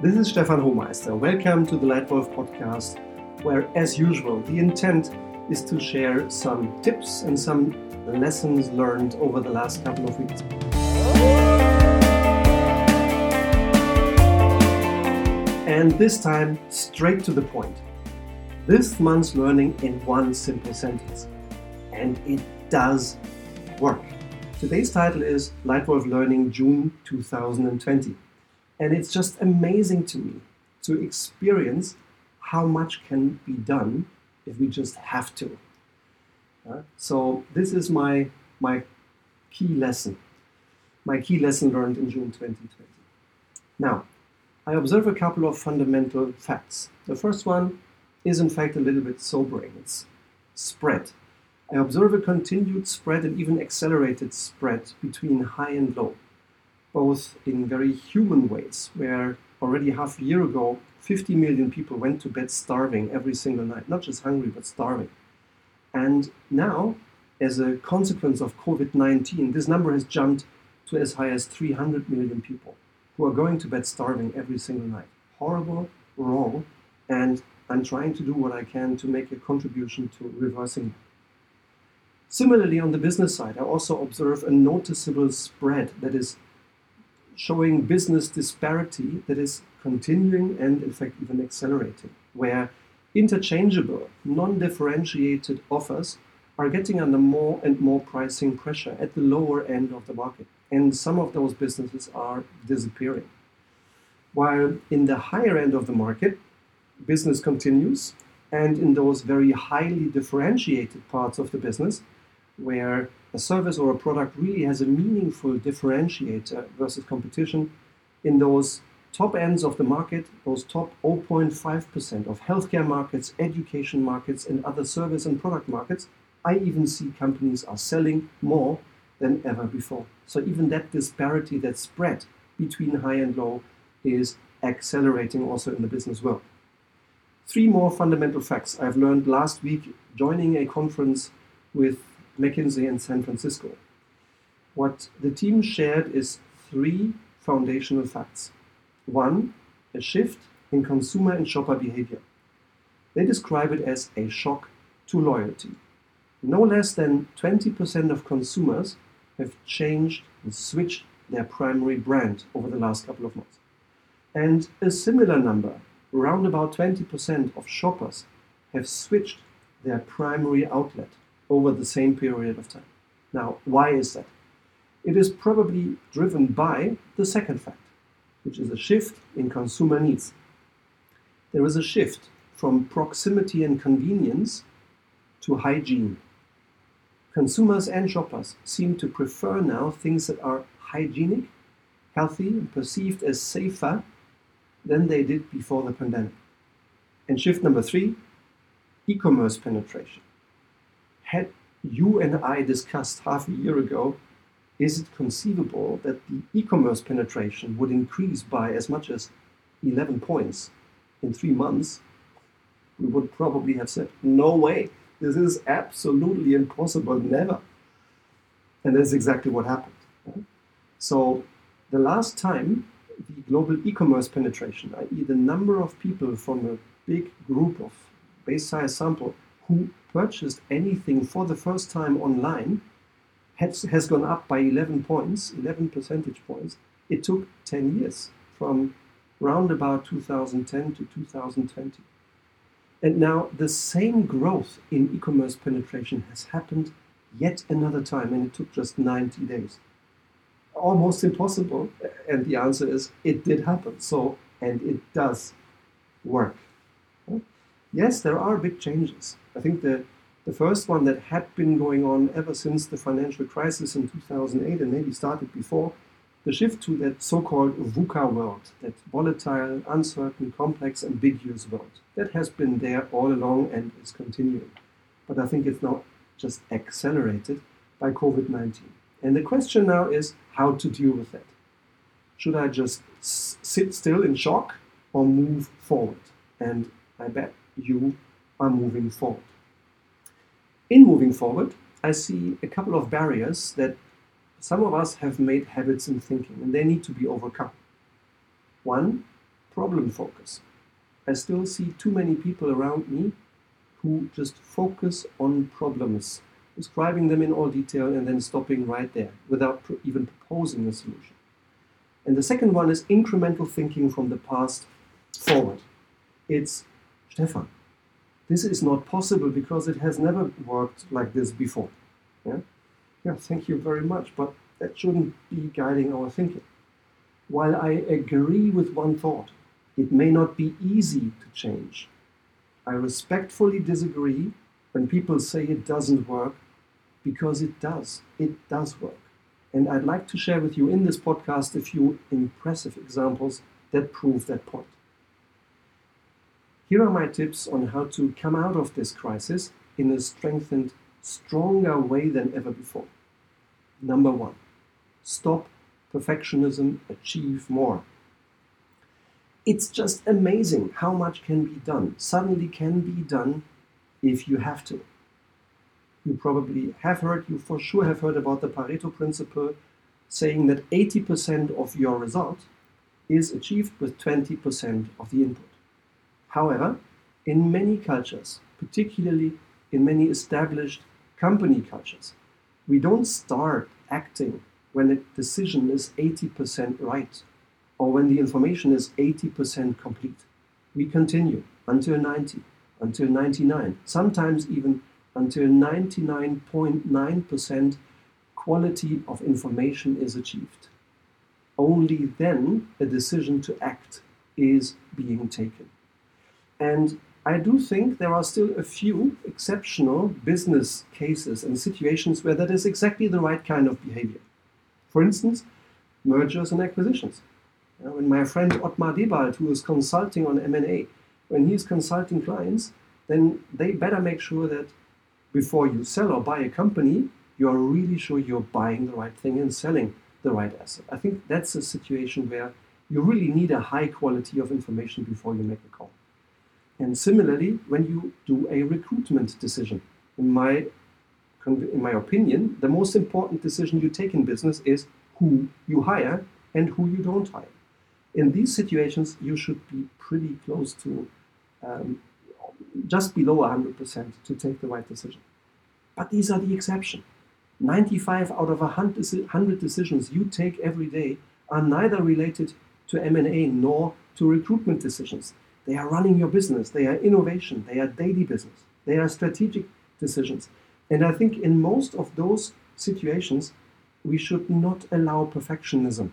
This is Stefan Homeister. Welcome to the Leitwolf podcast, where, as usual, the intent is to share some tips and some lessons learned over the last couple of weeks. And this time, straight to the point. This month's learning in one simple sentence. And it does work. Today's title is Leitwolf Learning June 2020. And it's just amazing to me to experience how much can be done if we just have to. Uh, so this is my my key lesson, my key lesson learned in June 2020. Now, I observe a couple of fundamental facts. The first one is in fact a little bit sobering. It's spread. I observe a continued spread and even accelerated spread between high and low, both in very human ways, where already half a year ago, 50 million people went to bed starving every single night, not just hungry, but starving. And now, as a consequence of COVID 19, this number has jumped to as high as 300 million people who are going to bed starving every single night. Horrible, wrong, and I'm trying to do what I can to make a contribution to reversing Similarly, on the business side, I also observe a noticeable spread that is showing business disparity that is continuing and, in fact, even accelerating, where interchangeable, non differentiated offers are getting under more and more pricing pressure at the lower end of the market. And some of those businesses are disappearing. While in the higher end of the market, business continues, and in those very highly differentiated parts of the business, where a service or a product really has a meaningful differentiator versus competition in those top ends of the market, those top 0.5% of healthcare markets, education markets, and other service and product markets, I even see companies are selling more than ever before. So even that disparity, that spread between high and low is accelerating also in the business world. Three more fundamental facts I've learned last week joining a conference with McKinsey in San Francisco. What the team shared is three foundational facts. One, a shift in consumer and shopper behavior. They describe it as a shock to loyalty. No less than 20% of consumers have changed and switched their primary brand over the last couple of months. And a similar number, around about 20% of shoppers, have switched their primary outlet over the same period of time. Now, why is that? It is probably driven by the second fact, which is a shift in consumer needs. There is a shift from proximity and convenience to hygiene. Consumers and shoppers seem to prefer now things that are hygienic, healthy, and perceived as safer than they did before the pandemic. And shift number three e commerce penetration had you and I discussed half a year ago, is it conceivable that the e commerce penetration would increase by as much as 11 points in three months? We would probably have said, no way, this is absolutely impossible, never. And that's exactly what happened. So, the last time the global e commerce penetration, i.e., the number of people from a big group of base size sample who purchased anything for the first time online has, has gone up by 11 points, 11 percentage points. It took 10 years from round about 2010 to 2020. And now the same growth in e commerce penetration has happened yet another time, and it took just 90 days. Almost impossible. And the answer is it did happen. So, and it does work. Yes, there are big changes. I think the, the first one that had been going on ever since the financial crisis in 2008 and maybe started before, the shift to that so called VUCA world, that volatile, uncertain, complex, ambiguous world. That has been there all along and is continuing. But I think it's now just accelerated by COVID 19. And the question now is how to deal with that. Should I just sit still in shock or move forward? And I bet you are moving forward. In moving forward, I see a couple of barriers that some of us have made habits in thinking and they need to be overcome. One, problem focus. I still see too many people around me who just focus on problems, describing them in all detail and then stopping right there without even proposing a solution. And the second one is incremental thinking from the past forward. It's Stefan. This is not possible because it has never worked like this before. Yeah? yeah, thank you very much, but that shouldn't be guiding our thinking. While I agree with one thought, it may not be easy to change. I respectfully disagree when people say it doesn't work because it does. It does work. And I'd like to share with you in this podcast a few impressive examples that prove that point. Here are my tips on how to come out of this crisis in a strengthened, stronger way than ever before. Number one, stop perfectionism, achieve more. It's just amazing how much can be done, suddenly can be done if you have to. You probably have heard, you for sure have heard about the Pareto principle saying that 80% of your result is achieved with 20% of the input. However, in many cultures, particularly in many established company cultures, we don't start acting when a decision is 80% right or when the information is 80% complete. We continue until 90, until 99, sometimes even until 99.9% quality of information is achieved. Only then a decision to act is being taken. And I do think there are still a few exceptional business cases and situations where that is exactly the right kind of behavior. For instance, mergers and acquisitions. when my friend Ottmar Debald, who is consulting on M&A, when he's consulting clients, then they better make sure that before you sell or buy a company, you are really sure you're buying the right thing and selling the right asset. I think that's a situation where you really need a high quality of information before you make a call. And similarly, when you do a recruitment decision, in my, in my opinion, the most important decision you take in business is who you hire and who you don't hire. In these situations, you should be pretty close to um, just below 100% to take the right decision. But these are the exception. 95 out of 100 decisions you take every day are neither related to M&A nor to recruitment decisions. They are running your business. They are innovation. They are daily business. They are strategic decisions. And I think in most of those situations, we should not allow perfectionism.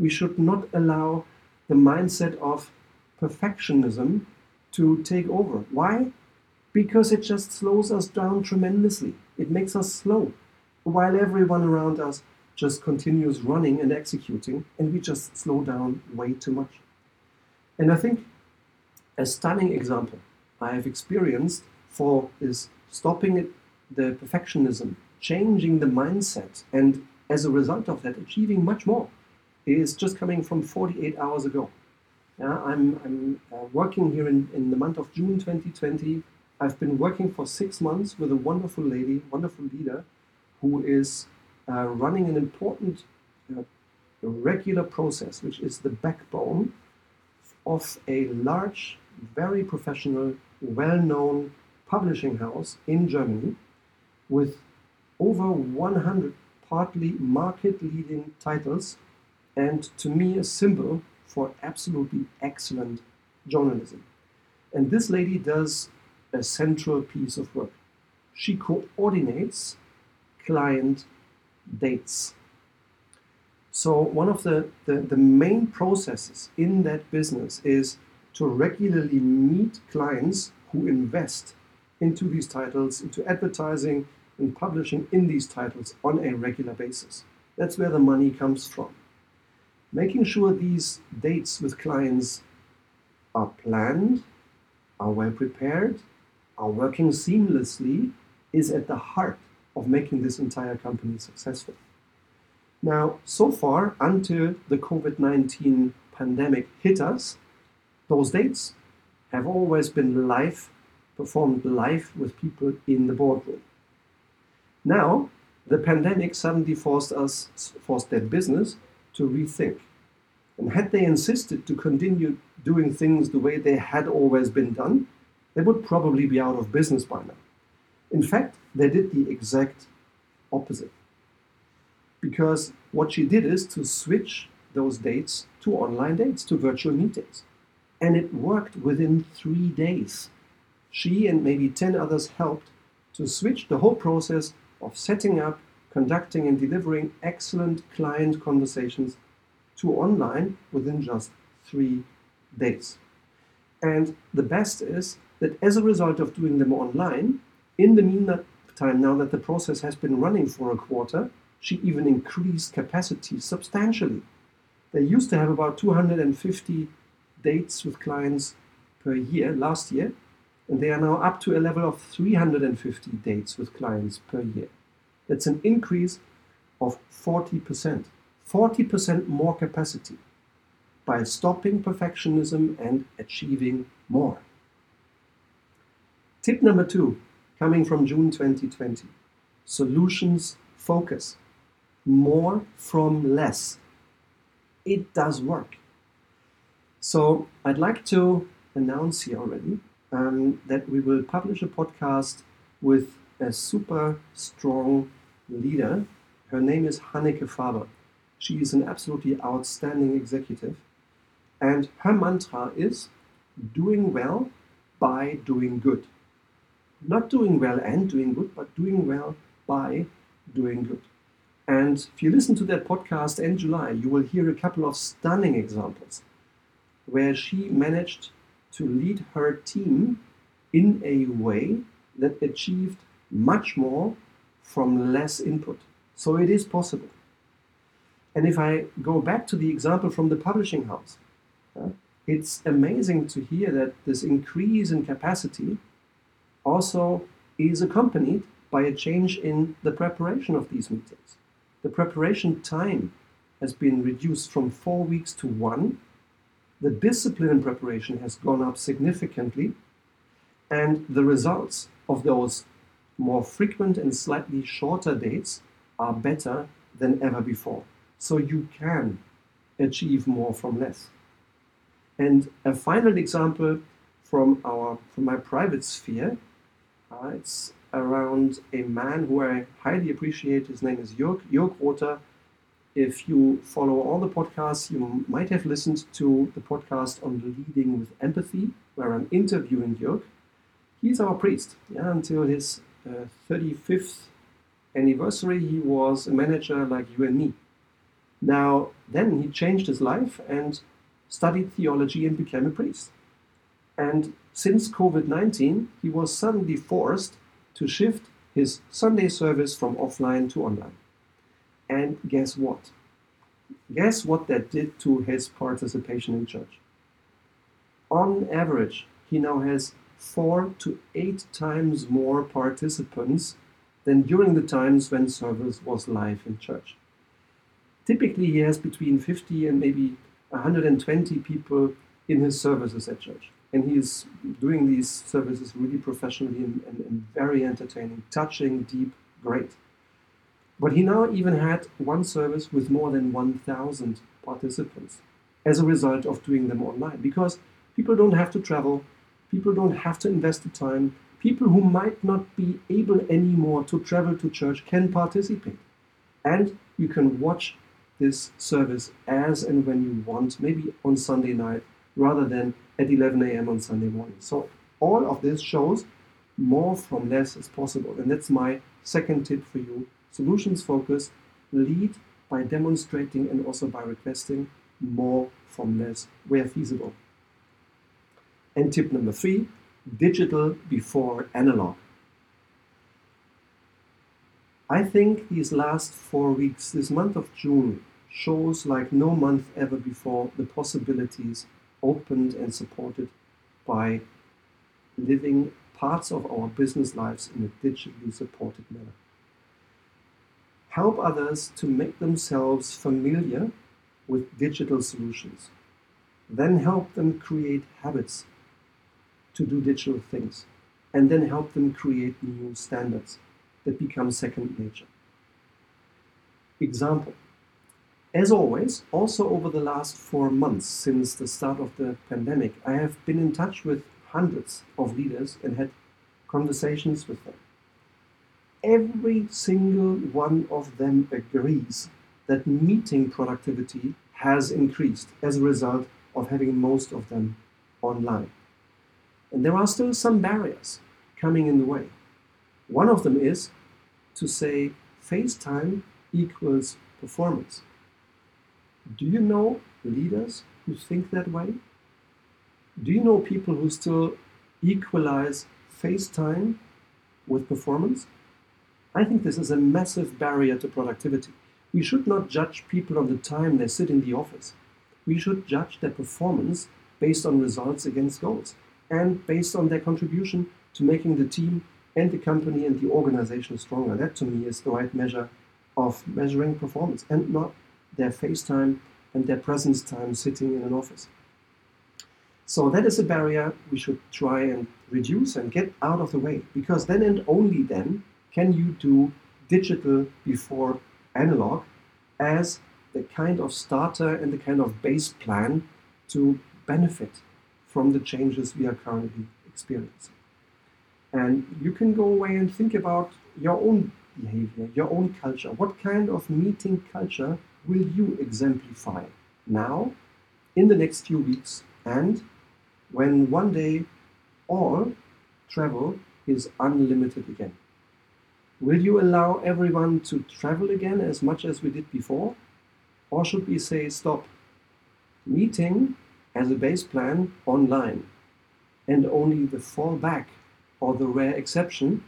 We should not allow the mindset of perfectionism to take over. Why? Because it just slows us down tremendously. It makes us slow, while everyone around us just continues running and executing, and we just slow down way too much. And I think a stunning example I have experienced for is stopping it, the perfectionism, changing the mindset, and as a result of that, achieving much more is just coming from 48 hours ago. Yeah, I'm, I'm uh, working here in, in the month of June 2020. I've been working for six months with a wonderful lady, wonderful leader, who is uh, running an important uh, regular process, which is the backbone of a large very professional, well known publishing house in Germany with over 100 partly market leading titles, and to me, a symbol for absolutely excellent journalism. And this lady does a central piece of work. She coordinates client dates. So, one of the, the, the main processes in that business is to regularly meet clients who invest into these titles, into advertising and publishing in these titles on a regular basis. That's where the money comes from. Making sure these dates with clients are planned, are well prepared, are working seamlessly is at the heart of making this entire company successful. Now, so far, until the COVID 19 pandemic hit us, those dates have always been live, performed live with people in the boardroom. Now, the pandemic suddenly forced us, forced that business to rethink. And had they insisted to continue doing things the way they had always been done, they would probably be out of business by now. In fact, they did the exact opposite. Because what she did is to switch those dates to online dates, to virtual meetings. And it worked within three days. She and maybe 10 others helped to switch the whole process of setting up, conducting, and delivering excellent client conversations to online within just three days. And the best is that as a result of doing them online, in the meantime, now that the process has been running for a quarter, she even increased capacity substantially. They used to have about 250 dates with clients per year last year, and they are now up to a level of 350 dates with clients per year. That's an increase of 40%. 40% more capacity by stopping perfectionism and achieving more. Tip number two, coming from June 2020 solutions focus. More from less. It does work. So, I'd like to announce here already um, that we will publish a podcast with a super strong leader. Her name is Hanneke Faber. She is an absolutely outstanding executive. And her mantra is doing well by doing good. Not doing well and doing good, but doing well by doing good. And if you listen to that podcast in July, you will hear a couple of stunning examples where she managed to lead her team in a way that achieved much more from less input. So it is possible. And if I go back to the example from the publishing house, it's amazing to hear that this increase in capacity also is accompanied by a change in the preparation of these meetings. The preparation time has been reduced from four weeks to one. The discipline in preparation has gone up significantly, and the results of those more frequent and slightly shorter dates are better than ever before so you can achieve more from less. And a final example from our from my private sphere, uh, it's around a man who I highly appreciate. His name is Jörg, Jörg Rother. If you follow all the podcasts, you might have listened to the podcast on leading with empathy, where I'm interviewing Jörg. He's our priest. Yeah, until his uh, 35th anniversary, he was a manager like you and me. Now, then he changed his life and studied theology and became a priest. And since COVID 19, he was suddenly forced to shift his Sunday service from offline to online. And guess what? Guess what that did to his participation in church? On average, he now has four to eight times more participants than during the times when service was live in church typically he has between 50 and maybe 120 people in his services at church. And he is doing these services really professionally and, and, and very entertaining, touching, deep, great. But he now even had one service with more than 1,000 participants as a result of doing them online because people don't have to travel, people don't have to invest the time, people who might not be able anymore to travel to church can participate. And you can watch this service as and when you want, maybe on Sunday night rather than at 11 a.m. on Sunday morning. So all of this shows more from less is possible. And that's my second tip for you. Solutions focus, lead by demonstrating and also by requesting more from less where feasible. And tip number three, digital before analog. I think these last four weeks, this month of June, shows like no month ever before the possibilities opened and supported by living parts of our business lives in a digitally supported manner. Help others to make themselves familiar with digital solutions. Then help them create habits to do digital things. And then help them create new standards that become second nature. Example As always, also over the last four months since the start of the pandemic, I have been in touch with hundreds of leaders and had conversations with them. Every single one of them agrees that meeting productivity has increased as a result of having most of them online. And there are still some barriers coming in the way. One of them is to say FaceTime equals performance. Do you know leaders who think that way? Do you know people who still equalize FaceTime with performance? I think this is a massive barrier to productivity. We should not judge people on the time they sit in the office. We should judge their performance based on results against goals and based on their contribution to making the team and the company and the organization stronger. That to me is the right measure of measuring performance and not their face time and their presence time sitting in an office. So that is a barrier we should try and reduce and get out of the way because then and only then can you do digital before analog as the kind of starter and the kind of base plan to benefit from the changes we are currently experiencing. And you can go away and think about your own behavior, your own culture. What kind of meeting culture will you exemplify now, in the next few weeks, and when one day all travel is unlimited again? Will you allow everyone to travel again as much as we did before? Or should we say stop? Meeting as a base plan online, and only the fallback or the rare exception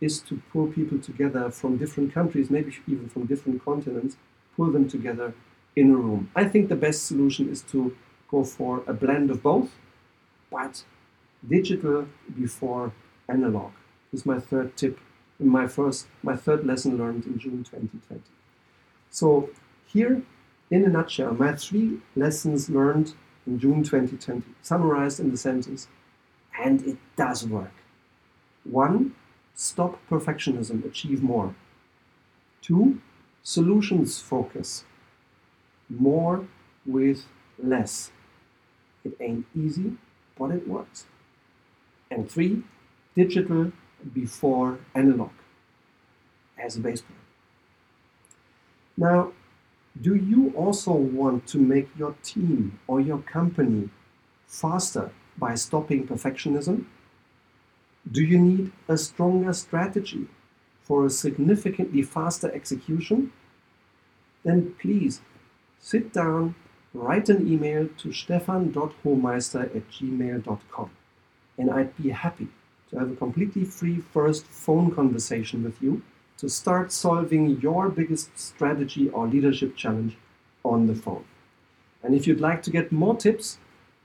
is to pull people together from different countries, maybe even from different continents, pull them together in a room. I think the best solution is to go for a blend of both, but digital before analog is my third tip in my first my third lesson learned in June 2020. So here in a nutshell, my three lessons learned in June 2020, summarized in the sentence, and it does work. One, stop perfectionism, achieve more. Two, solutions focus, more with less. It ain't easy, but it works. And three, digital before analog as a base plan. Now, do you also want to make your team or your company faster by stopping perfectionism? Do you need a stronger strategy for a significantly faster execution? Then please sit down, write an email to stefan.homeister at gmail.com and I'd be happy to have a completely free first phone conversation with you to start solving your biggest strategy or leadership challenge on the phone. And if you'd like to get more tips,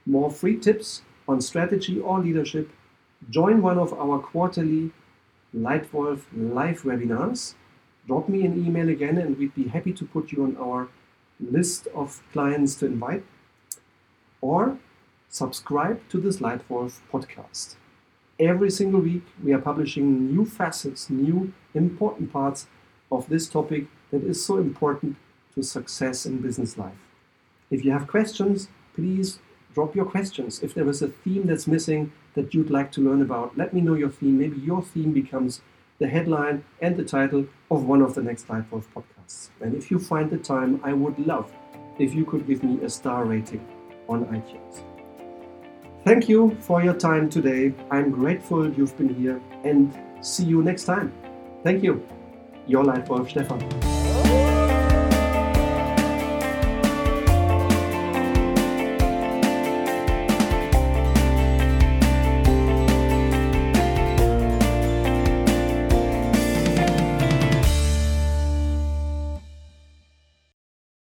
more free tips on strategy or leadership, join one of our quarterly Leitwolf live webinars. Drop me an email again, and we'd be happy to put you on our list of clients to invite. Or subscribe to this Leitwolf podcast. Every single week, we are publishing new facets, new important parts of this topic that is so important to success in business life. If you have questions, please drop your questions. If there is a theme that's missing that you'd like to learn about, let me know your theme. Maybe your theme becomes the headline and the title of one of the next Leitwolf podcasts. And if you find the time, I would love if you could give me a star rating on iTunes. Thank you for your time today. I'm grateful you've been here and see you next time. Thank you. Your Leitwolf Stefan.